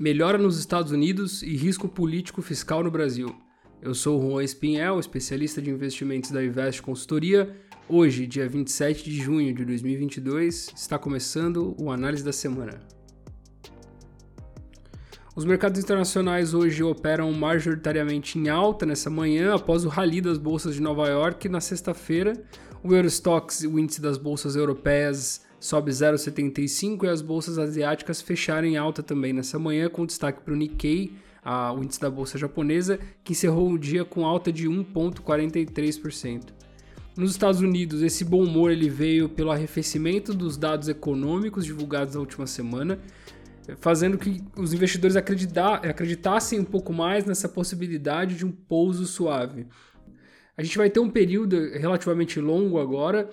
melhora nos Estados Unidos e risco político fiscal no Brasil. Eu sou o Juan Espinhel, especialista de investimentos da Invest Consultoria. Hoje, dia 27 de junho de 2022, está começando o Análise da Semana. Os mercados internacionais hoje operam majoritariamente em alta nessa manhã, após o rally das bolsas de Nova York na sexta-feira. O Eurostox, o índice das bolsas europeias, sobe 0,75 e as bolsas asiáticas fecharam em alta também nessa manhã, com destaque para o Nikkei, a, o índice da bolsa japonesa, que encerrou o dia com alta de 1,43%. Nos Estados Unidos, esse bom humor ele veio pelo arrefecimento dos dados econômicos divulgados na última semana, fazendo que os investidores acreditassem um pouco mais nessa possibilidade de um pouso suave. A gente vai ter um período relativamente longo agora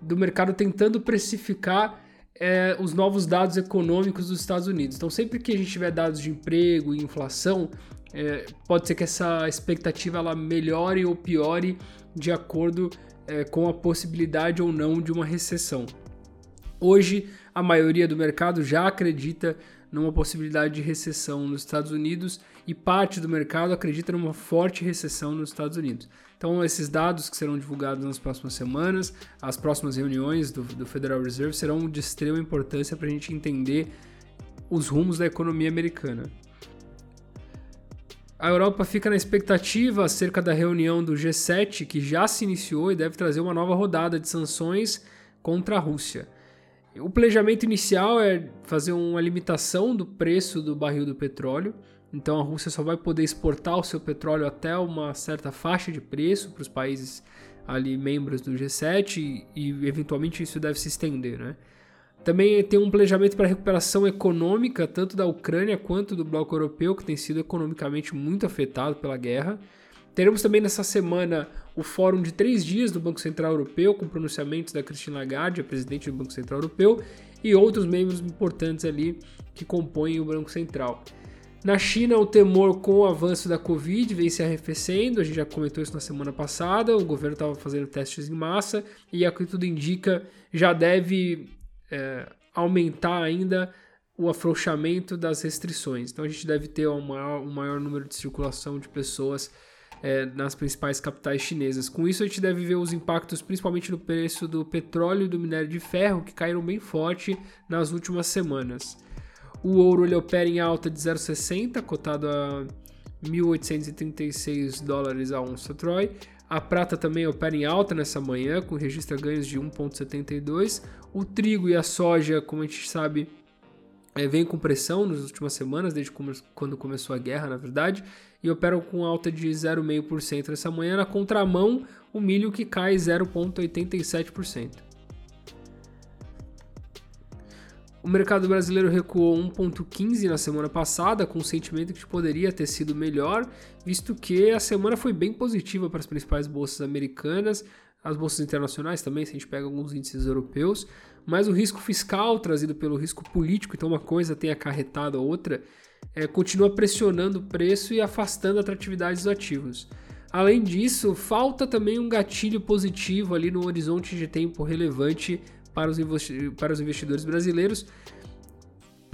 do mercado tentando precificar é, os novos dados econômicos dos Estados Unidos. Então, sempre que a gente tiver dados de emprego e inflação, é, pode ser que essa expectativa ela melhore ou piore de acordo é, com a possibilidade ou não de uma recessão. Hoje, a maioria do mercado já acredita numa possibilidade de recessão nos Estados Unidos e parte do mercado acredita numa forte recessão nos Estados Unidos. Então, esses dados que serão divulgados nas próximas semanas, as próximas reuniões do, do Federal Reserve serão de extrema importância para a gente entender os rumos da economia americana. A Europa fica na expectativa acerca da reunião do G7, que já se iniciou e deve trazer uma nova rodada de sanções contra a Rússia. O planejamento inicial é fazer uma limitação do preço do barril do petróleo. Então a Rússia só vai poder exportar o seu petróleo até uma certa faixa de preço para os países ali membros do G7 e, e, eventualmente isso deve se estender, né? Também tem um planejamento para recuperação econômica tanto da Ucrânia quanto do bloco europeu que tem sido economicamente muito afetado pela guerra. Teremos também nessa semana o fórum de três dias do Banco Central Europeu, com pronunciamentos da Christine Lagarde, a presidente do Banco Central Europeu, e outros membros importantes ali que compõem o Banco Central. Na China, o temor com o avanço da Covid vem se arrefecendo, a gente já comentou isso na semana passada, o governo estava fazendo testes em massa e, a que tudo indica, já deve é, aumentar ainda o afrouxamento das restrições. Então a gente deve ter um maior, um maior número de circulação de pessoas é, nas principais capitais chinesas. Com isso, a gente deve ver os impactos principalmente no preço do petróleo e do minério de ferro, que caíram bem forte nas últimas semanas. O ouro ele opera em alta de 0,60, cotado a 1.836 dólares a onça Troy. A prata também opera em alta nessa manhã, com registra ganhos de 1,72. O trigo e a soja, como a gente sabe, é, vem com pressão nas últimas semanas, desde quando começou a guerra, na verdade e operam com alta de 0,5% essa manhã. Na contramão, o milho que cai 0,87%. O mercado brasileiro recuou 1,15 na semana passada, com o sentimento que poderia ter sido melhor, visto que a semana foi bem positiva para as principais bolsas americanas, as bolsas internacionais também, se a gente pega alguns índices europeus, mas o risco fiscal trazido pelo risco político, então uma coisa tem acarretado a outra, é, continua pressionando o preço e afastando a atratividade dos ativos. Além disso, falta também um gatilho positivo ali no horizonte de tempo relevante para os, para os investidores brasileiros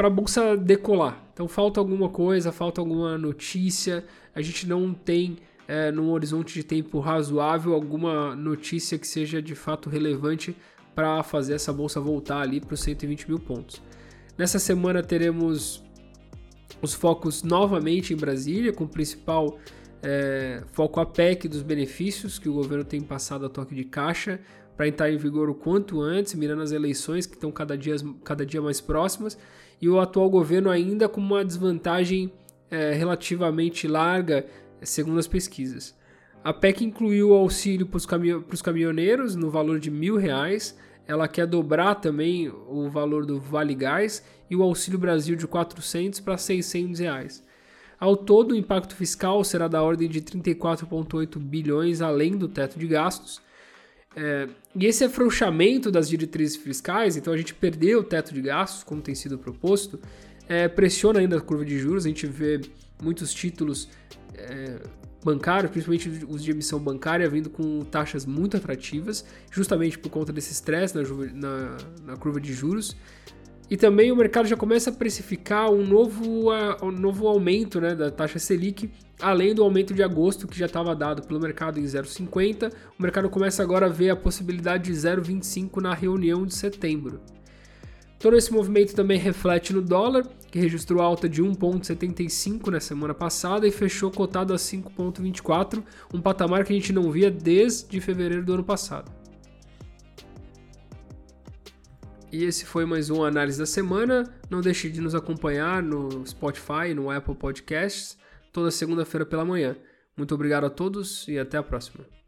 para a bolsa decolar. Então falta alguma coisa, falta alguma notícia. A gente não tem é, num horizonte de tempo razoável alguma notícia que seja de fato relevante para fazer essa bolsa voltar ali para os 120 mil pontos. Nessa semana teremos os focos novamente em Brasília, com o principal é, foco a PEC dos benefícios que o governo tem passado a toque de caixa para entrar em vigor o quanto antes, mirando as eleições que estão cada dia, cada dia mais próximas, e o atual governo ainda com uma desvantagem é, relativamente larga, segundo as pesquisas. A PEC incluiu o auxílio para os caminhoneiros no valor de mil reais, ela quer dobrar também o valor do Vale Gás e o Auxílio Brasil de 400 para 600 reais. Ao todo, o impacto fiscal será da ordem de 34,8 bilhões além do teto de gastos. É, e esse afrouxamento das diretrizes fiscais, então a gente perdeu o teto de gastos, como tem sido proposto, é, pressiona ainda a curva de juros. A gente vê muitos títulos é, principalmente os de emissão bancária, vindo com taxas muito atrativas, justamente por conta desse estresse na, na, na, curva de juros. E também o mercado já começa a precificar um novo, um novo aumento né, da taxa Selic, além do aumento de agosto que já estava dado pelo mercado em 0,50. O mercado começa agora a ver a possibilidade de 0,25 na reunião de setembro. Todo esse movimento também reflete no dólar, que registrou alta de 1,75 na semana passada e fechou cotado a 5,24, um patamar que a gente não via desde fevereiro do ano passado. E esse foi mais uma análise da semana. Não deixe de nos acompanhar no Spotify, no Apple Podcasts, toda segunda-feira pela manhã. Muito obrigado a todos e até a próxima.